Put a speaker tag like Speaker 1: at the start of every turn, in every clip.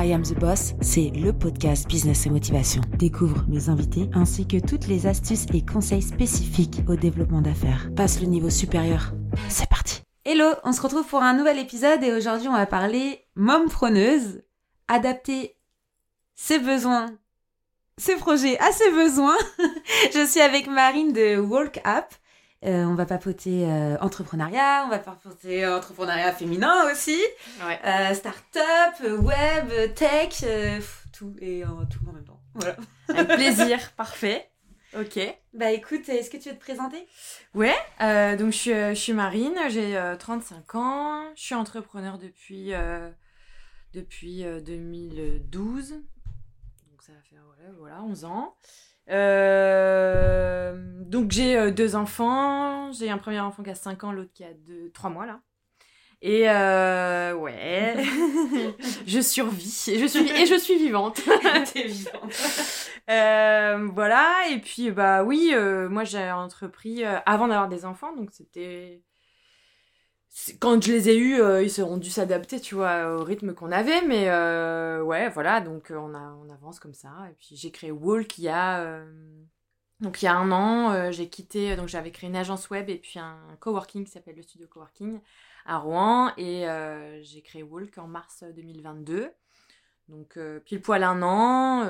Speaker 1: I Am the Boss, c'est le podcast Business et Motivation. Découvre mes invités ainsi que toutes les astuces et conseils spécifiques au développement d'affaires. Passe le niveau supérieur. C'est parti. Hello, on se retrouve pour un nouvel épisode et aujourd'hui on va parler preneuse, adapter ses besoins, ses projets à ses besoins. Je suis avec Marine de Walk Up. Euh, on va papoter euh, entrepreneuriat, on va papoter entrepreneuriat féminin aussi,
Speaker 2: Ouais.
Speaker 1: euh, start-up, web, tech, euh, pff, tout et euh, tout en même temps. Voilà.
Speaker 2: Avec plaisir, parfait. Ok.
Speaker 1: Bah écoute, est-ce que tu veux te présenter?
Speaker 2: Ouais, euh, donc je suis, euh, je suis Marine, j'ai euh, 35 ans, je suis entrepreneur depuis, euh, depuis euh, 2012, donc ça va faire ouais, voilà, 11 ans. Euh, donc j'ai euh, deux enfants, j'ai un premier enfant qui a 5 ans, l'autre qui a 3 mois là. Et euh, ouais, je survis, et je suis, et je suis vivante.
Speaker 1: T'es vivante.
Speaker 2: Euh, voilà, et puis bah oui, euh, moi j'ai entrepris euh, avant d'avoir des enfants, donc c'était. Quand je les ai eus, euh, ils seront dû s'adapter, tu vois, au rythme qu'on avait, mais euh, ouais, voilà, donc euh, on, a, on avance comme ça. Et puis j'ai créé Walk il y a. donc il y a un an, j'ai quitté, donc j'avais créé une agence web et puis un coworking qui s'appelle le Studio Coworking à Rouen, et j'ai créé Walk en mars 2022. Donc pile poil un an,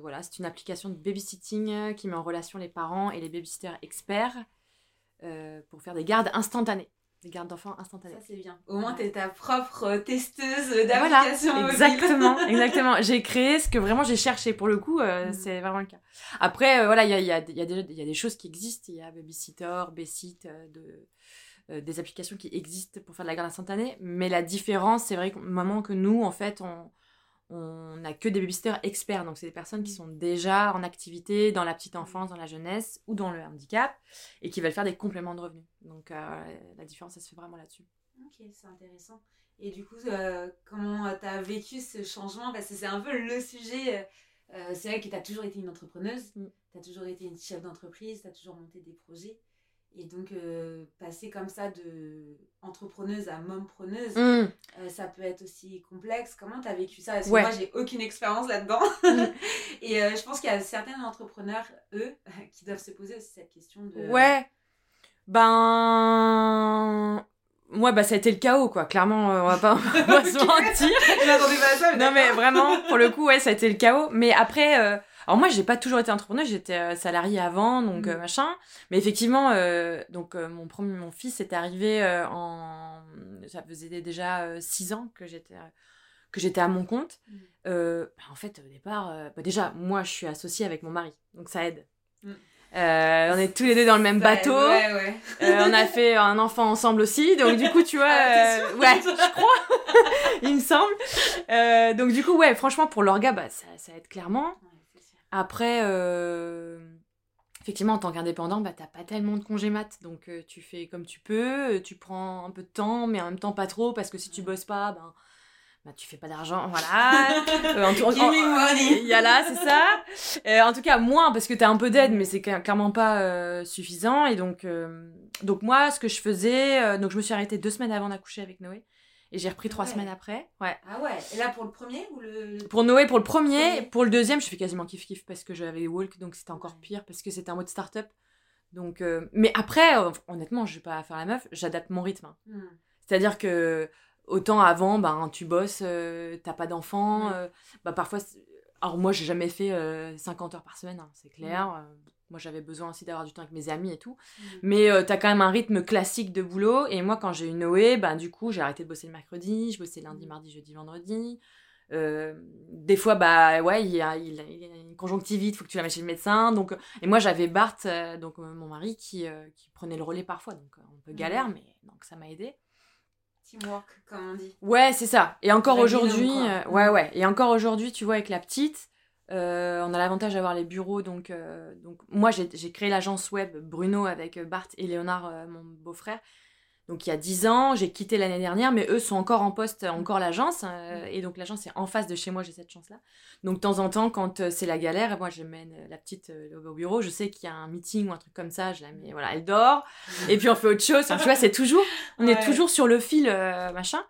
Speaker 2: voilà, c'est une application de babysitting qui met en relation les parents et les babysitters experts pour faire des gardes instantanées, des gardes d'enfants instantanées.
Speaker 1: Ça c'est bien. Au moins t'es ta propre testeuse
Speaker 2: Voilà,
Speaker 1: d'application mobile.
Speaker 2: exactement, exactement. J'ai créé ce que vraiment j'ai cherché pour le coup, euh,
Speaker 1: Mhm.
Speaker 2: c'est vraiment le cas. Après, euh, voilà, il y a, il y, a, y, a déjà- il y a des choses qui existent, il y a Babysitter, Bessit, euh, de, euh, des applications qui existent pour faire de la garde instantanée, mais la différence, c'est vrai qu'au moment que nous, en fait, on on n'a que des babysitters experts, donc c'est des personnes qui sont déjà en activité dans la petite enfance, dans la jeunesse ou dans le handicap, et qui veulent faire des compléments de revenus. Donc euh, la différence, ça se fait vraiment là-dessus.
Speaker 1: Ok, c'est intéressant. Et du coup, euh, comment tu as vécu ce changement? Parce que c'est un peu le sujet. euh, euh, c'est vrai que tu as toujours été une entrepreneuse,
Speaker 2: Mm.
Speaker 1: tu as toujours été une chef d'entreprise, tu as toujours monté des projets. Et donc, euh, passer comme ça de entrepreneuse à mompreneuse,
Speaker 2: Mmh.
Speaker 1: euh, ça peut être aussi complexe. Comment tu as vécu ça? Parce que
Speaker 2: Ouais.
Speaker 1: moi, j'ai aucune expérience là-dedans.
Speaker 2: Mm.
Speaker 1: Et euh, je pense qu'il y a certains entrepreneurs, eux, qui doivent se poser aussi cette question de.
Speaker 2: Ouais. Ben. Moi, bah, ça a été le chaos, quoi. Clairement, on va pas, on va pas se mentir.
Speaker 1: Je m'attendais pas à ça,
Speaker 2: Non, mais vraiment, pour le coup, ouais, ça a été le chaos. Mais après, alors moi, j'ai pas toujours été entrepreneur, j'étais euh, salariée avant, donc
Speaker 1: Mm.
Speaker 2: euh, machin. Mais effectivement, euh, donc mon premier, mon fils est arrivé euh, en, ça faisait déjà euh, six ans que j'étais, que j'étais à mon compte.
Speaker 1: Mm.
Speaker 2: Euh, bah, en fait, au départ, euh, bah, déjà, moi, je suis associée avec mon mari, donc ça aide.
Speaker 1: Mm.
Speaker 2: Euh, on est tous les deux dans le même
Speaker 1: Ça,
Speaker 2: bateau.
Speaker 1: Ouais, ouais.
Speaker 2: On a fait un enfant ensemble aussi, donc du coup, tu vois,
Speaker 1: Ah,
Speaker 2: euh, ouais, je crois, il me semble. Euh, donc du coup, ouais, franchement, pour l'orga, bah, ça, ça aide clairement. Après, euh, effectivement, en tant qu'indépendant, bah, t'as pas tellement de congés mat, donc euh, tu fais comme tu peux, euh, tu prends un peu de temps, mais en même temps pas trop, parce que si tu bosses pas, ben, bah, tu fais pas d'argent, voilà. Euh, en tout- il y a là, c'est ça. Euh, en tout cas, moins, parce que t'as un peu d'aide, mais c'est cla- clairement pas euh, suffisant. Et donc, donc moi, ce que je faisais, donc je me suis arrêtée deux semaines avant d'accoucher avec Noé. Et j'ai repris trois
Speaker 1: Ouais.
Speaker 2: semaines après. Ouais.
Speaker 1: Ah ouais, et là pour le premier ou le.
Speaker 2: Pour Noé, pour le premier, pour le deuxième, je fais quasiment kiff-kiff parce que j'avais Walk, donc c'était encore pire parce que c'était un mode start-up. Donc, euh, mais après, euh, honnêtement, je vais pas faire la meuf, j'adapte mon rythme. hein.
Speaker 1: Hmm.
Speaker 2: C'est-à-dire que autant avant, ben, tu bosses, euh, t'as pas d'enfants,
Speaker 1: Ouais.
Speaker 2: euh, bah, parfois. c'est- Alors moi, j'ai jamais fait euh, 50 heures par semaine, hein, c'est clair. Moi, j'avais besoin aussi d'avoir du temps avec mes amis et tout.
Speaker 1: Hmm.
Speaker 2: Mais euh, t'as quand même un rythme classique de boulot. Et moi, quand j'ai eu Noé, ben, du coup, j'ai arrêté de bosser le mercredi, je bossais lundi,
Speaker 1: Mm.
Speaker 2: mardi, jeudi, vendredi. Euh, des fois, bah ouais, il y a, il y a une conjonctivite, faut que tu la mettes chez le médecin. Donc, et moi, j'avais Bart, euh, donc euh, mon mari, qui, qui prenait le relais parfois. Donc, euh, un peu galère, mais donc ça m'a aidé.
Speaker 1: Teamwork, comme on dit.
Speaker 2: Ouais, c'est ça. Et encore aujourd'hui, ouais, ouais. Et encore aujourd'hui, tu vois, avec la petite, euh, on a l'avantage d'avoir les bureaux. Donc, euh, donc moi, j'ai créé l'agence web Bruno avec euh, Bart et Léonard, euh, mon beau-frère. Donc il y a 10 ans, j'ai quitté l'année dernière, mais eux sont encore en poste, encore l'agence. euh, et donc l'agence est en face de chez moi, j'ai cette chance-là. Donc de temps en temps, quand c'est la galère, moi je mène la petite au bureau, je sais qu'il y a un meeting ou un truc comme ça, je la mets, voilà, elle dort. Et puis on fait autre chose. Enfin, tu vois, c'est toujours, on
Speaker 1: Ouais.
Speaker 2: est toujours sur le fil, machin.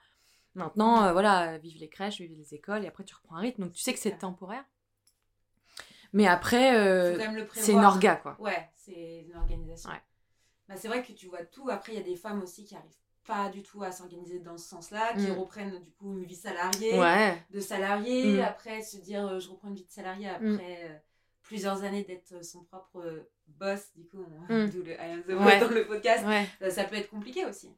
Speaker 2: Maintenant, voilà, vive les crèches, vive les écoles, et après tu reprends un rythme. Donc tu sais que c'est temporaire. Mais après, euh, c'est une orga, quoi.
Speaker 1: Ouais, c'est une organisation.
Speaker 2: Ouais.
Speaker 1: Bah, c'est vrai que tu vois tout. Après, il y a des femmes aussi qui arrivent pas du tout à s'organiser dans ce sens-là, qui
Speaker 2: Mm.
Speaker 1: reprennent du coup une vie salariée,
Speaker 2: Ouais.
Speaker 1: de salarié,
Speaker 2: Mm.
Speaker 1: après se dire euh, je reprends une vie de salarié après euh, plusieurs années d'être son propre boss, du coup, on-
Speaker 2: Mm.
Speaker 1: d'où le I am the
Speaker 2: Ouais.
Speaker 1: dans le podcast.
Speaker 2: Ouais.
Speaker 1: Ça peut être compliqué aussi.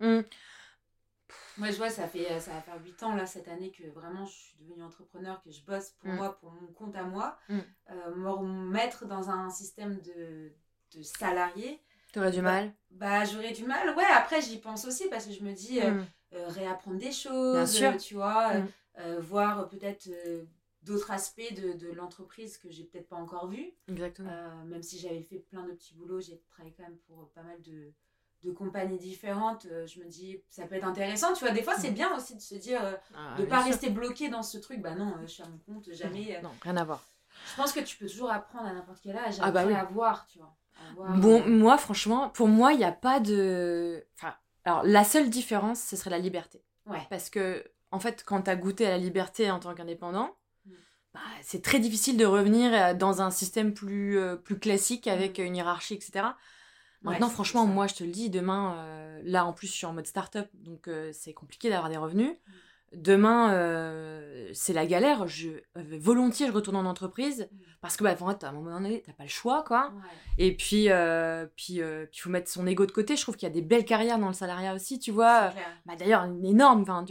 Speaker 1: Moi, je vois, ça fait ça va faire 8 ans là cette année que vraiment je suis devenue entrepreneur, que je bosse pour
Speaker 2: Mm.
Speaker 1: moi, pour mon compte à moi.
Speaker 2: Mm.
Speaker 1: Euh, me mettre dans un système de, de salarié,
Speaker 2: T'aurais du mal.
Speaker 1: bah j'aurais du mal. Ouais, après j'y pense aussi parce que je me dis euh,
Speaker 2: Mm.
Speaker 1: euh, réapprendre des choses, euh, tu vois, euh,
Speaker 2: Mm.
Speaker 1: euh, voir peut-être euh, d'autres aspects de, de l'entreprise que j'ai peut-être pas encore vu.
Speaker 2: Exactement.
Speaker 1: Euh, même si j'avais fait plein de petits boulots, j'ai travaillé quand même pour pas mal de, de compagnies différentes. euh, je me dis, ça peut être intéressant. Tu vois, des fois, c'est
Speaker 2: Mm.
Speaker 1: bien aussi de se dire, euh,
Speaker 2: Ah,
Speaker 1: de pas
Speaker 2: sûr.
Speaker 1: rester bloqué dans ce truc. Bah non, euh, je suis à mon compte, jamais. euh.
Speaker 2: Non, rien à voir.
Speaker 1: Je pense que tu peux toujours apprendre à n'importe quel âge,
Speaker 2: Ah bah oui.
Speaker 1: à voir, tu vois. À voir,
Speaker 2: Bon, moi, franchement, pour moi, il n'y a pas de. Enfin, alors, la seule différence, ce serait la liberté.
Speaker 1: ouais.
Speaker 2: Parce que, en fait, quand tu as goûté à la liberté en tant qu'indépendant,
Speaker 1: Mm.
Speaker 2: bah, c'est très difficile de revenir dans un système plus, euh, plus classique avec
Speaker 1: Mm.
Speaker 2: une hiérarchie, etc. Maintenant, franchement, moi, je te le dis, demain, euh, là, en plus, je suis en mode start-up, donc euh, c'est compliqué d'avoir des revenus. Demain, euh, c'est la galère. Je, euh, volontiers, je retourne en entreprise
Speaker 1: Mm.
Speaker 2: parce que, bah, en fait, à un moment donné, t'as pas le choix, quoi.
Speaker 1: Ouais.
Speaker 2: Et puis, euh, puis, euh, puis, faut mettre son ego de côté. Je trouve qu'il y a des belles carrières dans le salariat aussi, tu vois. Bah, d'ailleurs, une énorme. Enfin,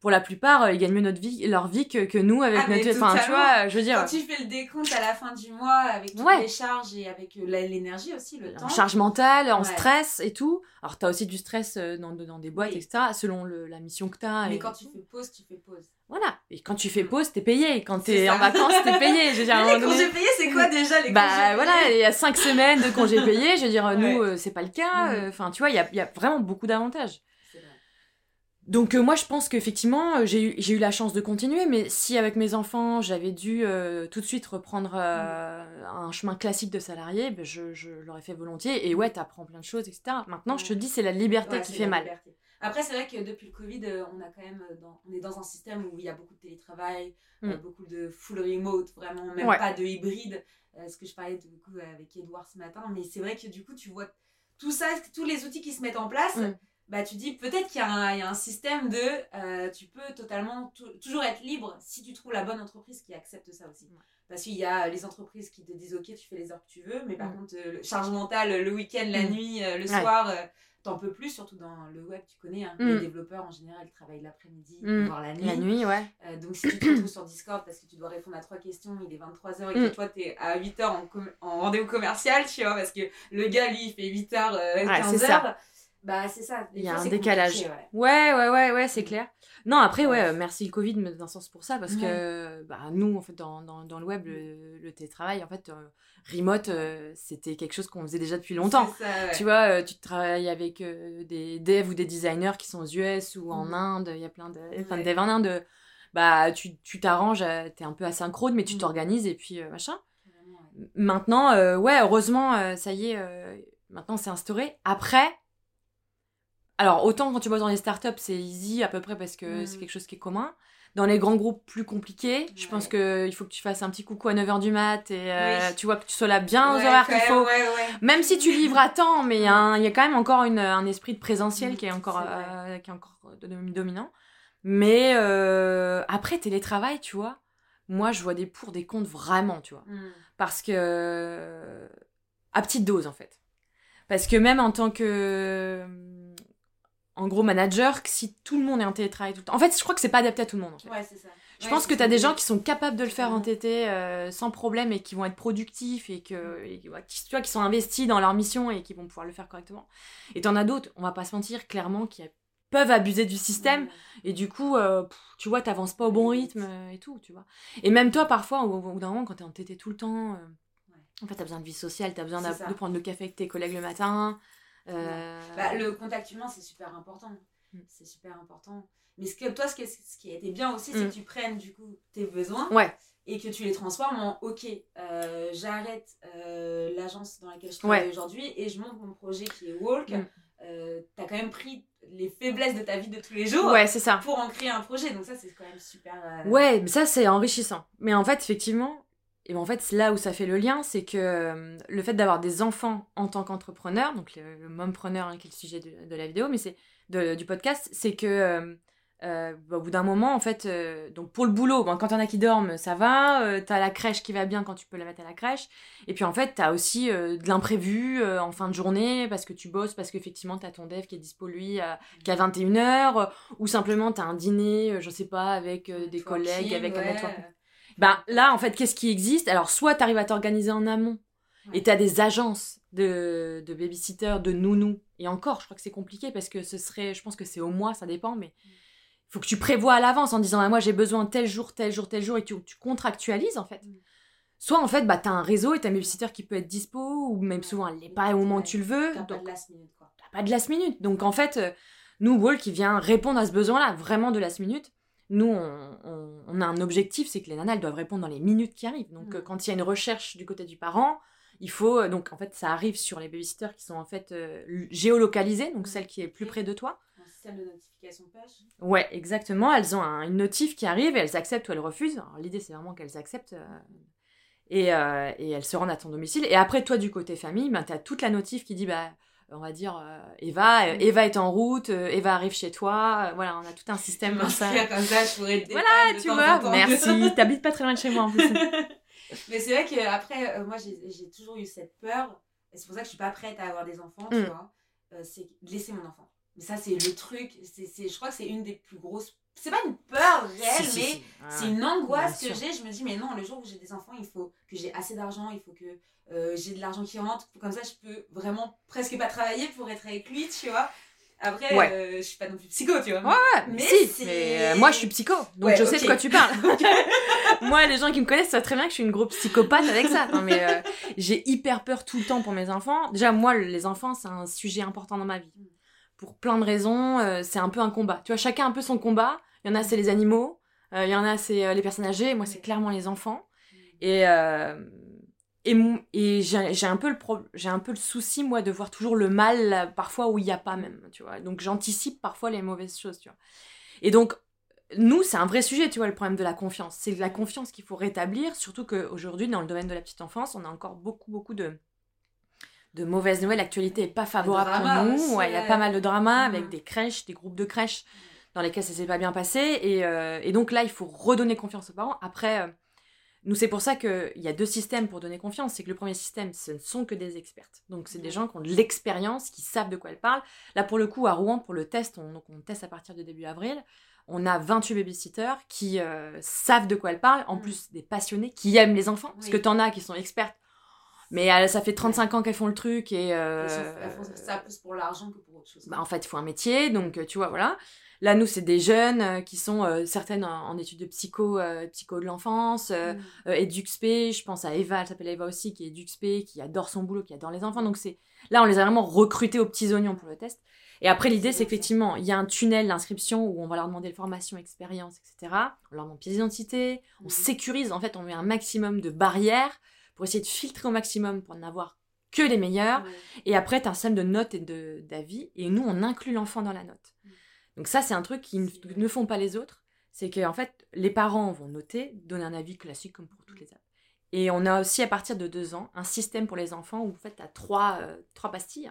Speaker 2: pour la plupart, ils gagnent mieux notre vie, leur vie que, que nous avec
Speaker 1: Ah,
Speaker 2: notre. Enfin, tu vois, je veux dire,
Speaker 1: Quand tu fais le décompte à la fin du mois avec toutes
Speaker 2: Ouais.
Speaker 1: les charges et avec l'énergie aussi, le temps.
Speaker 2: en charge mentale, en
Speaker 1: Ouais.
Speaker 2: stress et tout. Alors, t'as aussi du stress dans, dans des boîtes,
Speaker 1: Oui.
Speaker 2: etc., selon le- la mission que t'as.
Speaker 1: Mais
Speaker 2: et
Speaker 1: quand
Speaker 2: tout.
Speaker 1: tu fais pause, tu fais pause.
Speaker 2: Voilà. Et quand tu fais pause, t'es payé. Quand t'es en vacances, t'es payé. Je veux dire, un
Speaker 1: les
Speaker 2: moment donné-
Speaker 1: congés payés, c'est quoi déjà les
Speaker 2: Bah
Speaker 1: congés
Speaker 2: voilà, il y a cinq semaines de congés payés. Je veux dire, nous, euh, c'est pas le cas.
Speaker 1: Mhm.
Speaker 2: euh, Enfin, tu vois, il y a, y a vraiment beaucoup d'avantages. Donc euh, moi je pense qu'effectivement j'ai eu, la chance de continuer, mais si avec mes enfants j'avais dû euh, tout de suite reprendre euh, un chemin classique de salarié, ben, je, je l'aurais fait volontiers. Et ouais, t'apprends plein de choses, etc. Maintenant je te dis c'est la liberté
Speaker 1: Ouais,
Speaker 2: qui fait mal.
Speaker 1: liberté. Après, c'est vrai que depuis le Covid, euh, on a quand même euh, dans, on est dans un système où il y a beaucoup de télétravail, euh,
Speaker 2: Mm.
Speaker 1: beaucoup de full remote, vraiment, même
Speaker 2: Ouais.
Speaker 1: pas de hybride. euh, ce que je parlais du coup avec Edouard ce matin, mais c'est vrai que du coup, tu vois tout ça, tous les outils qui se mettent en place.
Speaker 2: Mm.
Speaker 1: Bah, tu dis peut-être qu'il y, a un- il y a un système de euh, tu peux totalement tou- toujours être libre si tu trouves la bonne entreprise qui accepte ça aussi.
Speaker 2: Ouais.
Speaker 1: Parce qu'il y a les entreprises qui te disent ok tu fais les heures que tu veux, mais par
Speaker 2: Mm.
Speaker 1: contre euh, charge mentale le week-end, la
Speaker 2: Mm.
Speaker 1: nuit, euh, le
Speaker 2: Ouais.
Speaker 1: soir, t'en peux plus, surtout dans le web, tu connais, hein,
Speaker 2: Mm.
Speaker 1: les développeurs en général ils travaillent l'après-midi,
Speaker 2: Mm.
Speaker 1: voire la nuit.
Speaker 2: La nuit, ouais.
Speaker 1: Euh, donc si tu te retrouves sur Discord parce que tu dois répondre à trois questions, il est 23h et que
Speaker 2: Mm.
Speaker 1: toi t'es à 8h en, rendez-vous commercial, tu vois, parce que le gars lui il fait 8h,
Speaker 2: Ouais,
Speaker 1: 15h.
Speaker 2: c'est ça.
Speaker 1: Bah c'est ça.
Speaker 2: Il y a
Speaker 1: fois,
Speaker 2: un décalage.
Speaker 1: ouais.
Speaker 2: Ouais, ouais, ouais, ouais, c'est clair. Non, après, ouais,
Speaker 1: Ouais.
Speaker 2: merci le Covid mais d'un sens pour ça, parce que bah, nous, en fait, dans, dans, dans le web, le, le télétravail, en fait, euh, remote, euh, c'était quelque chose qu'on faisait déjà depuis longtemps.
Speaker 1: Ça.
Speaker 2: Tu vois, euh, tu travailles avec des devs ou des designers qui sont aux US ou en
Speaker 1: Mm.
Speaker 2: Inde, il y a plein de, enfin, de devs en Inde. Bah, tu tu t'arranges, euh, t'es un peu asynchrone, mais tu
Speaker 1: Mm.
Speaker 2: t'organises et puis machin. Maintenant, ouais, heureusement, ça y est, maintenant c'est instauré. Après, alors autant quand tu bosses dans les startups, c'est easy à peu près parce que
Speaker 1: Mm.
Speaker 2: c'est quelque chose qui est commun. Dans les grands groupes plus compliqués, je pense qu'il faut que tu fasses un petit coucou à 9h du mat et euh,
Speaker 1: Oui.
Speaker 2: tu vois que tu sois là bien aux horaires qu'il faut.
Speaker 1: ouais.
Speaker 2: Même si tu livres à temps, mais il y, a y quand même encore une, un esprit de présentiel
Speaker 1: Mm,
Speaker 2: qui est encore, euh, qui est encore dom- dominant. Mais euh, après, télétravail, tu vois, moi je vois des pour, des contre vraiment, tu vois.
Speaker 1: Mm.
Speaker 2: Parce que. à petite dose, en fait. Parce que même en tant que. En gros, manager, que si tout le monde est en télétravail tout le temps. En fait, je crois que c'est pas adapté à tout le monde. En fait.
Speaker 1: Ouais, c'est ça.
Speaker 2: Je
Speaker 1: Ouais,
Speaker 2: pense que tu as des gens qui sont capables de le faire en. TT euh, sans problème et qui vont être productifs et que et, ouais, qui, tu vois, qui sont investis dans leur mission et qui vont pouvoir le faire correctement. Et t'en as d'autres, on va pas se mentir, clairement, qui peuvent abuser du système et du coup, euh, pff, tu vois, t'avances pas au bon rythme et tout, tu vois. Et même toi, parfois, au, bout d'un moment, quand t'es en TT tout le temps, euh, en fait, t'as besoin de vie sociale, t'as besoin de prendre le café avec tes collègues le matin. Euh,
Speaker 1: Bah, le contact humain, c'est super important.
Speaker 2: Mm.
Speaker 1: C'est super important. Mais ce que, toi, ce, que, ce qui a été bien aussi, c'est
Speaker 2: Mm.
Speaker 1: que tu prennes du coup tes besoins
Speaker 2: Ouais,
Speaker 1: et que tu les transformes en OK, euh, j'arrête euh, l'agence dans laquelle je travaille
Speaker 2: Ouais.
Speaker 1: aujourd'hui et je monte mon projet qui est Walk.
Speaker 2: Mm.
Speaker 1: euh, t'as quand même pris les faiblesses de ta vie de tous les jours
Speaker 2: Ouais, c'est ça.
Speaker 1: pour en créer un projet. Donc ça, c'est quand même super.
Speaker 2: Ouais, mais ça c'est enrichissant. Mais en fait, effectivement, et ben, en fait, c'est là où ça fait le lien, c'est que euh, le fait d'avoir des enfants en tant qu'entrepreneur, donc le, le mompreneur hein, qui est le sujet de, de la vidéo, mais c'est de- du podcast, c'est que euh, euh, bah, au bout d'un moment, en fait, euh, donc pour le boulot, bon, quand t'en as qui dorment, ça va. euh, t'as la crèche qui va bien quand tu peux la mettre à la crèche. Et puis en fait, t'as aussi de l'imprévu en fin de journée parce que tu bosses, parce qu'effectivement t'as ton dev qui est dispo lui à, qu'à 21h, ou simplement t'as un dîner, je sais pas, avec des collègues, avec un
Speaker 1: ouais.
Speaker 2: Ben là, en fait, qu'est-ce qui existe? Alors, soit tu arrives à t'organiser en amont
Speaker 1: Ouais.
Speaker 2: et tu as des agences de, de babysitters, de nounous. Et encore, je crois que c'est compliqué parce que ce serait, je pense que c'est au mois, ça dépend, mais il faut que tu prévois à l'avance en disant ah, moi j'ai besoin tel jour, tel jour, tel jour et tu, tu contractualises en fait.
Speaker 1: Mm.
Speaker 2: Soit en fait, bah, tu as un réseau et tu as un babysitter qui peut être dispo ou même souvent elle n'est pas au moment où tu le veux.
Speaker 1: T'as pas de last minute, quoi.
Speaker 2: t'as pas de last minute. Donc en fait, euh, nous, Wall qui vient répondre à ce besoin-là, vraiment de last minute, nous, on, on- on a un objectif, c'est que les nanas, elles doivent répondre dans les minutes qui arrivent. Donc
Speaker 1: Mm.
Speaker 2: euh, quand il y a une recherche du côté du parent, il faut... euh, donc en fait, ça arrive sur les babysitters qui sont en fait euh, géolocalisées, donc celle qui est plus près de toi.
Speaker 1: Un système de notification push.
Speaker 2: Ouais, exactement. Elles ont un- une notif qui arrive et elles acceptent ou elles refusent. Alors l'idée, c'est vraiment qu'elles acceptent. euh, et, euh, et elles se rendent à ton domicile. Et après, toi, du côté famille, ben, tu as toute la notif qui dit, bah, on va dire, euh, Eva, euh,
Speaker 1: Mm.
Speaker 2: Eva est en route, euh, Eva arrive chez toi. voilà, on a tout un système comme ça.
Speaker 1: M'inscrire comme ça, je pourrais te
Speaker 2: Voilà, tu vois, merci. T'habites pas très loin de chez moi en plus.
Speaker 1: Mais c'est vrai qu'après, moi, j'ai toujours eu cette peur. Et c'est pour ça que je suis pas prête à avoir des enfants, tu
Speaker 2: Mm.
Speaker 1: vois. Euh, c'est de laisser mon enfant. Mais ça, c'est le truc. c'est- je crois que c'est une des plus grosses. C'est pas une peur réelle,
Speaker 2: Si, si,
Speaker 1: mais
Speaker 2: si.
Speaker 1: c'est une angoisse que j'ai. Je me dis, mais non, le jour où j'ai des enfants, il faut que j'ai assez d'argent, il faut que euh, j'ai de l'argent qui rentre. Comme ça, je peux vraiment presque pas travailler pour être avec lui, tu vois. Après,
Speaker 2: Ouais.
Speaker 1: euh, je suis pas non plus psycho, tu vois.
Speaker 2: Ouais, ouais, mais
Speaker 1: Mais
Speaker 2: si, mais euh, moi je suis psycho, donc
Speaker 1: Ouais,
Speaker 2: je sais de quoi tu parles. moi, les gens qui me connaissent savent très bien que je suis une grosse psychopathe avec ça. Non, mais euh, j'ai hyper peur tout le temps pour mes enfants. Déjà, moi, les enfants, c'est un sujet important dans ma vie. Pour plein de raisons, euh, c'est un peu un combat. Tu vois, chacun a un peu son combat. Il y en a, c'est les animaux. euh, il y en a, c'est euh, les personnes âgées. Moi, c'est clairement les enfants. Et, euh, et, mon- et j'ai un, peu le pro- un peu le souci, moi, de voir toujours le mal, parfois, où il n'y a pas même, tu vois. Donc, j'anticipe parfois les mauvaises choses, tu vois. Et donc, nous, c'est un vrai sujet, tu vois, le problème de la confiance. C'est la confiance qu'il faut rétablir, surtout qu'aujourd'hui, dans le domaine de la petite enfance, on a encore beaucoup, beaucoup de, de mauvaises nouvelles. L'actualité n'est pas favorable pour nous.
Speaker 1: aussi,
Speaker 2: Ouais, Il y a pas mal de dramas avec
Speaker 1: Mhm.
Speaker 2: des crèches, des groupes de crèches dans lesquels ça s'est pas bien passé. Et, euh, et donc là, il faut redonner confiance aux parents. Après, euh, nous, c'est pour ça qu'il y a deux systèmes pour donner confiance. C'est que le premier système, ce ne sont que des expertes. Donc, c'est des gens qui ont de l'expérience, qui savent de quoi elles parlent. Là, pour le coup, à Rouen, pour le test, on, donc on teste à partir de début avril. On a 28 babysitters qui euh, savent de quoi elles parlent, en
Speaker 1: Mm.
Speaker 2: plus des passionnés qui aiment les enfants. Parce que t'en as qui sont expertes, mais euh, ça fait 35 ans qu'elles font le truc et. euh,
Speaker 1: Elles font ça plus pour l'argent que pour autre chose.
Speaker 2: bah, en fait, il faut un métier, donc euh, tu vois, voilà. Là, nous, c'est des jeunes qui sont euh, certaines en, en études de psycho, euh, psycho de l'enfance, euh,
Speaker 1: Mm.
Speaker 2: EduxP, je pense à Eva, elle s'appelle Eva aussi, qui est EduxP, qui adore son boulot, qui adore les enfants. Donc c'est là, on les a vraiment recrutés aux petits oignons pour le test. Et après, l'idée, c'est qu'effectivement, il y a un tunnel d'inscription où on va leur demander de formation, expérience, etc. On leur demande pièce d'identité, on
Speaker 1: Mhm.
Speaker 2: sécurise, en fait, on met un maximum de barrières pour essayer de filtrer au maximum pour n'avoir que les meilleurs.
Speaker 1: Ouais.
Speaker 2: Et après, tu as un système de notes et de- d'avis. Et nous, on inclut l'enfant dans la note.
Speaker 1: Mm.
Speaker 2: Donc ça, c'est un truc qui ne, font pas les autres. C'est que en fait, les parents vont noter, donner un avis classique comme pour toutes les apps. Et on a aussi, à partir de deux ans, un système pour les enfants où en fait, tu as trois, euh, trois pastilles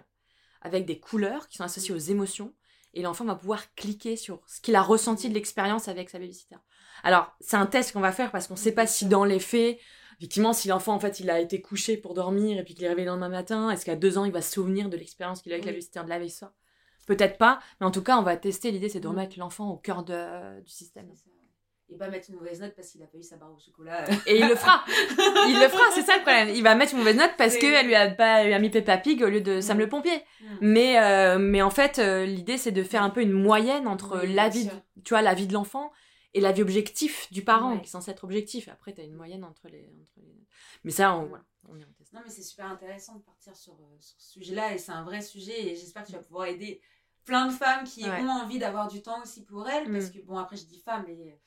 Speaker 2: avec des couleurs qui sont associées aux émotions. Et l'enfant va pouvoir cliquer sur ce qu'il a ressenti de l'expérience avec sa babysitter. Alors, c'est un test qu'on va faire parce qu'on ne sait pas si dans les faits, effectivement, si l'enfant, en fait, il a été couché pour dormir et puis qu'il est réveillé le lendemain matin, est-ce qu'à deux ans, il va se souvenir de l'expérience qu'il a avec la
Speaker 1: Oui.
Speaker 2: babysitter de la veille soir Peut-être pas, mais en tout cas, on va tester. L'idée, c'est de
Speaker 1: Mm.
Speaker 2: remettre l'enfant au cœur de- du système.
Speaker 1: Et pas mettre une mauvaise note parce qu'il a pas eu sa barre au chocolat.
Speaker 2: Et il le fera Il le fera, c'est ça le problème. Il va mettre une mauvaise note parce qu'elle lui a pas elle lui a mis Peppa Pig au lieu de Sam
Speaker 1: Mm.
Speaker 2: le pompier.
Speaker 1: Mm.
Speaker 2: Mais, euh, mais en fait, euh, l'idée, c'est de faire un peu une moyenne entre
Speaker 1: Oui,
Speaker 2: la vie, tu vois, la vie de l'enfant et la vie objectif du parent,
Speaker 1: Ouais.
Speaker 2: qui est censé être objectif. Après, tu as une moyenne entre les, entre les... Mais ça, on, voilà, on y en teste.
Speaker 1: Non, mais c'est super intéressant de partir sur, euh, sur ce sujet-là et c'est un vrai sujet et j'espère que tu vas pouvoir aider plein de femmes qui
Speaker 2: Ouais.
Speaker 1: ont envie d'avoir du temps aussi pour elles
Speaker 2: Mm.
Speaker 1: parce que, bon, après, je dis femmes, mais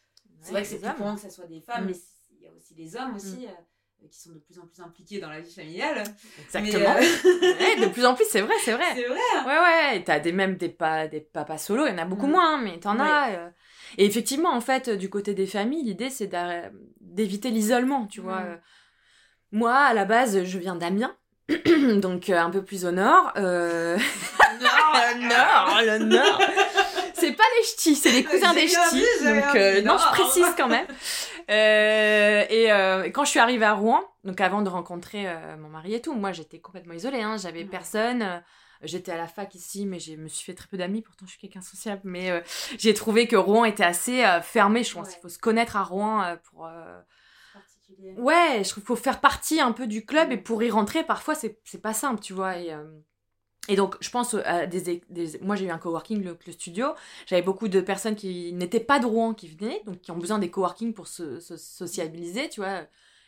Speaker 1: c'est
Speaker 2: Ouais,
Speaker 1: vrai que c'est plus courant que ce soit des femmes,
Speaker 2: Mm.
Speaker 1: mais il y a aussi des hommes aussi. euh, qui sont de plus en plus impliqués dans la vie familiale.
Speaker 2: Exactement.
Speaker 1: Mais,
Speaker 2: Ouais, de plus en plus, c'est vrai, c'est vrai.
Speaker 1: c'est vrai. hein.
Speaker 2: Ouais, ouais, t'as des, même des, pa- des papas solo, il y en a beaucoup
Speaker 1: Mm.
Speaker 2: moins, mais t'en
Speaker 1: Ouais.
Speaker 2: as. euh. Et effectivement, en fait, du côté des familles, l'idée, c'est d'éviter l'isolement, tu vois. Euh, Moi, à la base, je viens d'Amiens, donc euh, un peu plus au nord. euh, le nord, le nord C'est pas les ch'tis, c'est les cousins des ch'tis, donc euh, non, je précise quand même. Euh, et euh, quand je suis arrivée à Rouen, donc avant de rencontrer mon mari et tout, moi j'étais complètement isolée, hein, j'avais personne. J'étais à la fac ici, mais je me suis fait très peu d'amis. Pourtant, je suis quelqu'un sociable. Mais euh, j'ai trouvé que Rouen était assez euh, fermé. Je pense
Speaker 1: Ouais.
Speaker 2: qu'il faut se connaître à Rouen euh, pour.
Speaker 1: Particulier.
Speaker 2: Ouais, je trouve qu'il faut faire partie un peu du club
Speaker 1: Mm.
Speaker 2: et pour y rentrer, parfois, c'est pas simple, tu vois. Et, et donc, je pense à des, des- Moi, j'ai eu un coworking, le, le studio. J'avais beaucoup de personnes qui n'étaient pas de Rouen qui venaient, donc qui ont besoin des coworking pour se, se sociabiliser, tu vois,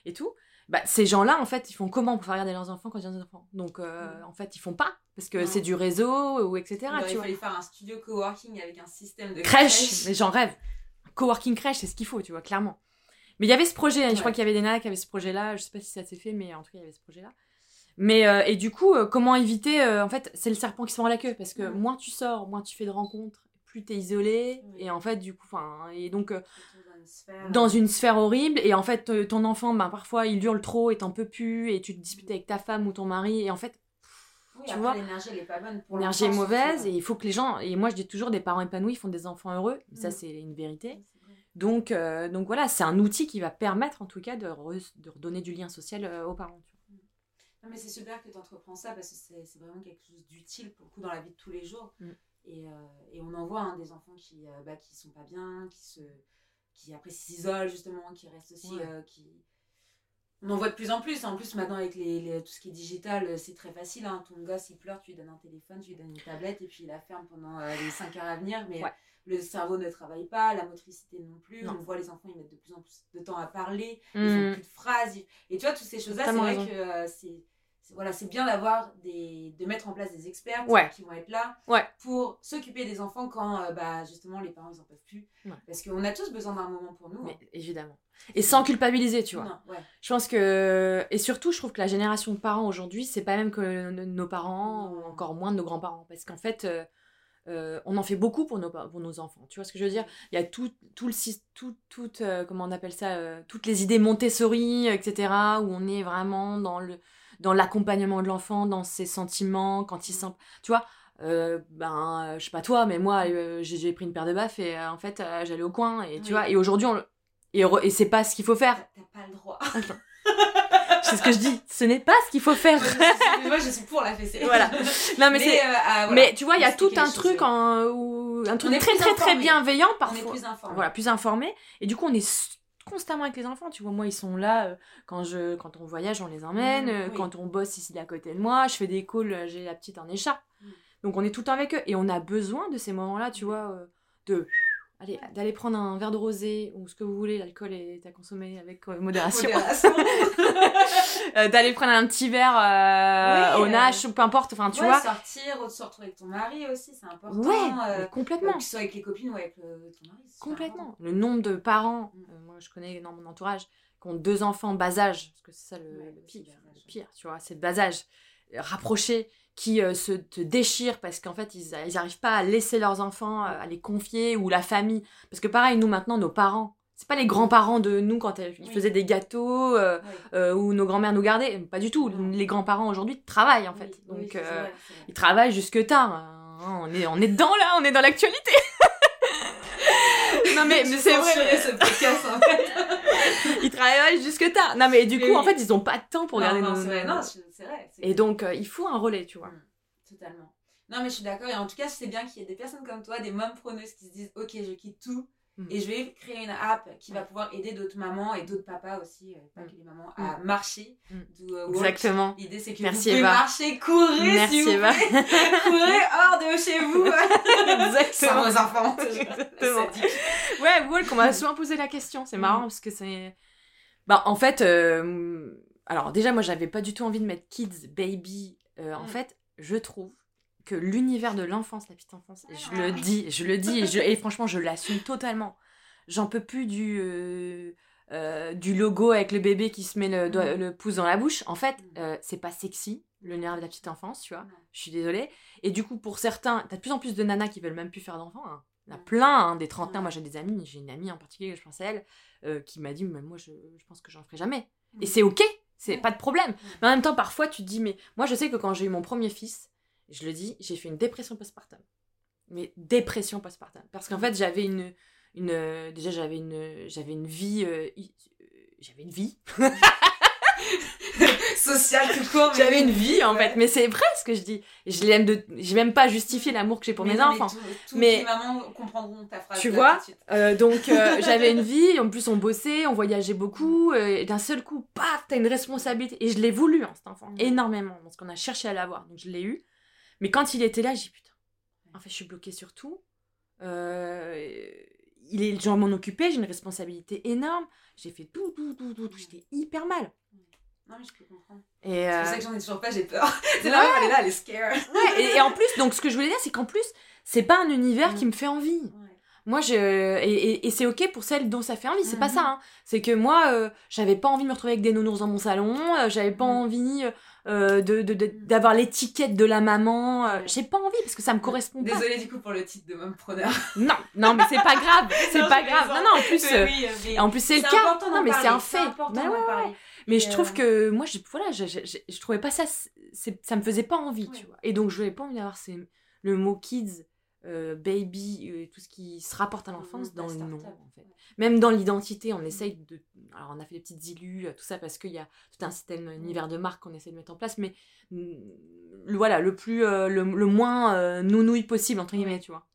Speaker 2: et tout. Bah, ces gens-là, en fait, ils font comment pour faire regarder leurs enfants quand ils ont des enfants? Donc, euh, en fait, ils font pas, parce que c'est du réseau, ou etc.
Speaker 1: Il aurait
Speaker 2: tu vois.
Speaker 1: fallu faire un studio coworking avec un système de
Speaker 2: Crèche, mais j'en rêve. Coworking crèche, c'est ce qu'il faut, tu vois, clairement. Mais il y avait ce projet, hein, je crois qu'il y avait des nanas qui avaient ce projet-là, je sais pas si ça s'est fait, mais en tout cas, il y avait ce projet-là. Mais, euh, et du coup, euh, comment éviter, en fait, c'est le serpent qui se mord la queue, parce que
Speaker 1: Mm.
Speaker 2: moins tu sors, moins tu fais de rencontres, plus t'es isolé,
Speaker 1: Oui.
Speaker 2: et en fait, du coup, enfin, et donc, euh,
Speaker 1: Dans une sphère.
Speaker 2: dans une sphère horrible, et en fait, euh, ton enfant, ben, parfois, il hurle trop et t'en peux plus, et tu te disputes avec ta femme ou ton mari, et en fait,
Speaker 1: Oui,
Speaker 2: tu
Speaker 1: après,
Speaker 2: vois,
Speaker 1: l'énergie, elle est pas bonne pour
Speaker 2: l'énergie est mauvaise, et il faut que les gens, et moi, je dis toujours, des parents épanouis font des enfants heureux, ça,
Speaker 1: Mm.
Speaker 2: c'est une vérité. Donc, euh, donc voilà, c'est un outil qui va permettre en tout cas de, re- de redonner du lien social euh, aux parents. tu vois.
Speaker 1: Non, mais c'est super que tu entreprends ça parce que c'est c'est vraiment quelque chose d'utile pour le coup dans la vie de tous les jours.
Speaker 2: Mm.
Speaker 1: Et, euh, et on en voit hein, des enfants qui, euh, bah, qui sont pas bien, qui, se, qui après s'isolent justement, qui restent aussi.
Speaker 2: Ouais.
Speaker 1: euh, qui... On en voit de plus en plus. En plus, maintenant, avec les, les- tout ce qui est digital, c'est très facile. hein. Ton gosse, il pleure, tu lui donnes un téléphone, tu lui donnes une tablette et puis il la ferme pendant euh, les 5 heures à venir. Mais
Speaker 2: Ouais.
Speaker 1: le cerveau ne travaille pas, la motricité non plus.
Speaker 2: Non.
Speaker 1: On voit les enfants, ils mettent de plus en plus de temps à parler ils
Speaker 2: Mm.
Speaker 1: font plus de phrases. ils- Et tu vois, toutes ces choses-là, c'est vrai
Speaker 2: raison.
Speaker 1: que euh, c'est- voilà, c'est bien d'avoir des de mettre en place des experts
Speaker 2: Ouais.
Speaker 1: qui vont être là
Speaker 2: Ouais.
Speaker 1: pour s'occuper des enfants quand euh, bah, justement les parents ils en peuvent plus.
Speaker 2: Ouais.
Speaker 1: Parce qu'on a tous besoin d'un moment pour nous.
Speaker 2: Mais
Speaker 1: hein.
Speaker 2: évidemment. Et sans culpabiliser, tu vois.
Speaker 1: Non.
Speaker 2: Je pense que. Et surtout, je trouve que la génération de parents aujourd'hui, c'est pas même que nos parents, ou encore moins de nos grands-parents. Parce qu'en fait. euh, euh, on en fait beaucoup pour nos, pour nos enfants. Tu vois ce que je veux dire? Il y a tout, tout le tout, tout, comment on appelle ça Toutes les idées Montessori, etc. Où on est vraiment dans le dans l'accompagnement de l'enfant, dans ses sentiments, quand il sent... Tu vois euh, ben, je sais pas toi, mais moi, euh, j'ai pris une paire de baffes et euh, en fait, euh, j'allais au coin. Et tu
Speaker 1: Oui.
Speaker 2: vois, et aujourd'hui, on et, re- et c'est pas ce qu'il faut faire.
Speaker 1: T'as pas le droit.
Speaker 2: C'est ce que je dis. Ce n'est pas ce qu'il faut faire.
Speaker 1: moi, je suis, pour la fessée.
Speaker 2: Voilà. Non, mais, c'est.
Speaker 1: euh, ah, voilà.
Speaker 2: Mais tu vois, il y a tout un truc en, où- un truc très très très
Speaker 1: informé.
Speaker 2: bienveillant
Speaker 1: On est
Speaker 2: parfois.
Speaker 1: plus informés.
Speaker 2: Voilà, plus informé. Et du coup, on est constamment avec les enfants. Tu vois, moi, ils sont là euh, quand je, quand on voyage, on les emmène.
Speaker 1: Mhm,
Speaker 2: euh,
Speaker 1: oui.
Speaker 2: Quand on bosse ici à côté de moi, je fais des calls, euh, j'ai la petite en écharpe.
Speaker 1: Mhm.
Speaker 2: Donc, on est tout le temps avec eux. Et on a besoin de ces moments-là, tu vois, euh, de Allez, d'aller prendre un verre de rosé ou ce que vous voulez, l'alcool est à consommer avec euh, modération.
Speaker 1: Modération.
Speaker 2: Euh, d'aller prendre un petit verre euh,
Speaker 1: Oui,
Speaker 2: au
Speaker 1: euh,
Speaker 2: Nash ou peu importe, enfin tu
Speaker 1: Ouais,
Speaker 2: vois.
Speaker 1: sortir, ou de se retrouver avec ton mari aussi, c'est important.
Speaker 2: Ouais,
Speaker 1: euh,
Speaker 2: complètement.
Speaker 1: que ce soit avec les copines ou avec ton mari.
Speaker 2: Complètement. Le nombre de parents,
Speaker 1: Mm.
Speaker 2: euh, moi je connais dans mon entourage, qui ont deux enfants bas âge, parce que c'est ça le,
Speaker 1: Ouais,
Speaker 2: le
Speaker 1: c'est
Speaker 2: pire, le tu vois, c'est le bas âge, euh, rapprochés, qui euh, se te déchirent parce qu'en fait ils n'arrivent pas à laisser leurs enfants, euh, à les confier, ou la famille. Parce que pareil, nous maintenant, nos parents, c'est pas les grands-parents de nous quand ils
Speaker 1: Oui.
Speaker 2: faisaient des gâteaux, euh, euh, ou nos grands-mères nous gardaient, pas du tout.
Speaker 1: Non.
Speaker 2: Les grands-parents aujourd'hui travaillent en fait.
Speaker 1: oui,
Speaker 2: Donc
Speaker 1: vrai, vrai.
Speaker 2: ils travaillent jusque tard. hein. On est, on est dedans là, on est dans l'actualité. non mais, c'est vrai.
Speaker 1: ce podcast en fait.
Speaker 2: Ils travaillent jusque tard. Non mais du coup
Speaker 1: Oui.
Speaker 2: en fait ils ont pas de temps pour
Speaker 1: non,
Speaker 2: regarder
Speaker 1: non,
Speaker 2: nos.
Speaker 1: vrai, non, c'est vrai.
Speaker 2: Et donc euh, il faut un relais, tu vois.
Speaker 1: Mm. Totalement. Non, mais je suis d'accord. Et en tout cas, c'est bien qu'il y ait des personnes comme toi, des mômes preneuses qui se disent Ok, je quitte tout
Speaker 2: Mm.
Speaker 1: et je vais créer une app qui va pouvoir aider d'autres mamans et d'autres papas aussi, euh, pas
Speaker 2: Mm.
Speaker 1: que les mamans, à marcher.
Speaker 2: Mm.
Speaker 1: Do, uh, walk.
Speaker 2: Exactement.
Speaker 1: L'idée, c'est que
Speaker 2: Merci,
Speaker 1: vous pouvez
Speaker 2: Eva.
Speaker 1: marcher, courir,
Speaker 2: Merci,
Speaker 1: s'il vous
Speaker 2: Eva.
Speaker 1: courez hors de chez vous.
Speaker 2: Exactement.
Speaker 1: Sans vos enfants.
Speaker 2: Exactement. Ouais, Walk, on m'a souvent posé la question. C'est marrant parce que c'est. Bah, en fait, euh, alors déjà, moi, j'avais pas du tout envie de mettre kids, baby. Euh, En fait, je trouve que l'univers de l'enfance, la petite enfance, je le
Speaker 1: Ah.
Speaker 2: dis, je le dis, et, je- et franchement, je l'assume totalement. J'en peux plus du. euh, euh, du logo avec le bébé qui se met le, doigt-
Speaker 1: Mm.
Speaker 2: le pouce dans la bouche. En fait,
Speaker 1: Mm.
Speaker 2: euh, c'est pas sexy, le nerf de la petite enfance, tu vois. Je suis désolée. Et du coup, pour certains, t'as de plus en plus de nanas qui veulent même plus faire d'enfants. hein. Il y en a
Speaker 1: Mm.
Speaker 2: plein, hein, des trentenaires. Moi, j'ai des amis, j'ai une amie en particulier, je pense à elle, qui m'a dit, mais moi, je, je pense que j'en ferai jamais. Et c'est ok, c'est pas de problème. Mais en même temps, parfois, tu te dis, mais moi, je sais que quand j'ai eu mon premier fils, je le dis, j'ai fait une dépression postpartum. Mais dépression postpartum. Parce qu'en fait, j'avais une. une euh, déjà, j'avais une, j'avais une vie. euh, i- euh, j'avais une vie.
Speaker 1: Social tout court. mais
Speaker 2: J'avais une vie, en
Speaker 1: Ouais.
Speaker 2: fait. Mais c'est vrai ce que je dis. Je l'aime de. J'ai même pas justifié l'amour que j'ai pour
Speaker 1: Mais
Speaker 2: mes
Speaker 1: non, mais
Speaker 2: enfants.
Speaker 1: tout- Toutes
Speaker 2: Mais-
Speaker 1: les mamans comprendront ta phrase.
Speaker 2: Tu
Speaker 1: là,
Speaker 2: vois
Speaker 1: tout de suite.
Speaker 2: Euh, donc euh, j'avais une vie, en plus on bossait, on voyageait beaucoup, euh, et d'un seul coup, paf, t'as une responsabilité. Et je l'ai voulu, hein, cet enfant,
Speaker 1: Mhm.
Speaker 2: énormément, parce qu'on a cherché à l'avoir, donc je l'ai eu. Mais quand il était là, j'ai dit putain, en fait je suis bloquée sur tout. Euh, il est, je m'en occuper, j'ai une responsabilité énorme. J'ai fait tout, tout, tout, tout, tout. j'étais hyper mal.
Speaker 1: Non, mais je peux comprendre. C'est
Speaker 2: euh,
Speaker 1: pour ça que j'en ai toujours pas, j'ai peur. C'est
Speaker 2: ouais.
Speaker 1: là, elle est là, elle est scared.
Speaker 2: ouais, et, et en plus, donc ce que je voulais dire, c'est qu'en plus, c'est pas un univers
Speaker 1: Mhm.
Speaker 2: qui me fait envie.
Speaker 1: Ouais.
Speaker 2: Moi, je. Et, et- et c'est ok pour celles dont ça fait envie, c'est pas
Speaker 1: Mhm.
Speaker 2: ça. hein. C'est que moi, euh, j'avais pas envie de me retrouver avec des nounours dans mon salon, euh, j'avais pas
Speaker 1: Mhm.
Speaker 2: envie euh, de, de- de- d'avoir l'étiquette de la maman. euh, j'ai pas envie parce que ça me correspond pas.
Speaker 1: Désolée du coup pour le titre de mompreneur.
Speaker 2: Non, non, mais c'est pas grave, c'est pas grave. Non, non, en plus, euh,
Speaker 1: oui, mais
Speaker 2: en plus c'est le cas. Non, mais c'est un fait.
Speaker 1: important
Speaker 2: Bah ouais. Mais je trouve que moi, je, voilà, je, je, je- je trouvais pas ça, ça me faisait pas envie,
Speaker 1: Ouais.
Speaker 2: tu vois. Et donc, je n'avais pas envie d'avoir ces, le mot kids, euh, baby, euh, tout ce qui se rapporte à l'enfance
Speaker 1: Mhm,
Speaker 2: dans le nom,
Speaker 1: start-up.
Speaker 2: en fait. Même dans l'identité, on essaye de. Alors, on a fait des petites illus, euh, tout ça, parce qu'il y a tout un système, un univers de marque qu'on essaie de mettre en place, mais le- voilà, le plus, euh, le, le moins nounouille possible, entre guillemets, tu vois.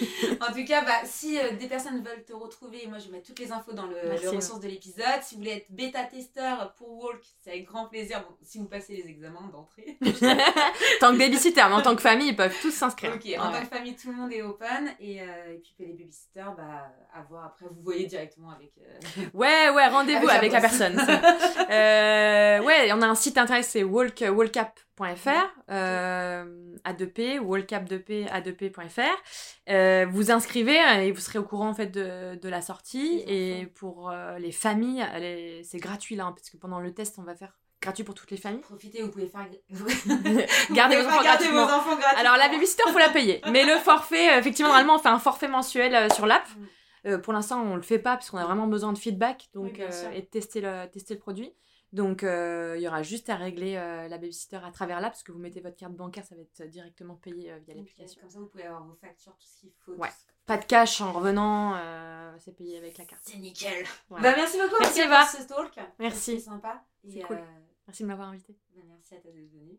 Speaker 1: En tout cas, bah, si euh, des personnes veulent te retrouver, moi je vais mettre toutes les infos dans le, le ressource de l'épisode. Si vous voulez être bêta-testeur pour Walk, c'est avec grand plaisir. Bon, si vous passez les examens d'entrée.
Speaker 2: tant que babysitter, mais en tant que famille, ils peuvent tous s'inscrire.
Speaker 1: ok, en tant que famille, tout le monde est open. Et, euh, et puis les babysitters, bah, à voir après, vous voyez directement avec. euh,
Speaker 2: Ouais, ouais, rendez-vous avec,
Speaker 1: Avec
Speaker 2: la personne. Euh, ouais, on a un site internet, c'est walk, euh, A2P, walkup2P, A2P.fr. Euh, vous inscrivez euh, et vous serez au courant en fait de, de la sortie. Et pour euh, les familles, les- c'est gratuit là, hein, parce que pendant le test, on va faire gratuit pour toutes les familles.
Speaker 1: Profitez, vous pouvez faire.
Speaker 2: Gardez
Speaker 1: Vous
Speaker 2: vos enfants
Speaker 1: garder vos enfants gratuitement.
Speaker 2: Alors la babysitter, faut la payer. Mais le forfait, euh, effectivement, normalement, on fait un forfait mensuel euh, sur l'app.
Speaker 1: Mm.
Speaker 2: Pour l'instant, on le fait pas parce qu'on a vraiment besoin de feedback donc,
Speaker 1: Oui,
Speaker 2: et de tester le, tester le produit. Donc, euh, il y aura juste à régler euh, la babysitter à travers l'app parce que vous mettez votre carte bancaire, ça va être directement payé euh, via l'application.
Speaker 1: Comme ça, vous pouvez avoir vos factures, tout ce qu'il faut.
Speaker 2: Ouais.
Speaker 1: ce-
Speaker 2: Pas de cash en revenant, c'est payé avec la carte.
Speaker 1: C'est nickel.
Speaker 2: Voilà.
Speaker 1: Bah, merci beaucoup
Speaker 2: Merci, Eva.
Speaker 1: pour ce talk.
Speaker 2: Merci.
Speaker 1: C'était sympa.
Speaker 2: C'est cool. Merci de m'avoir invité.
Speaker 1: bah, merci à toi d'être venue.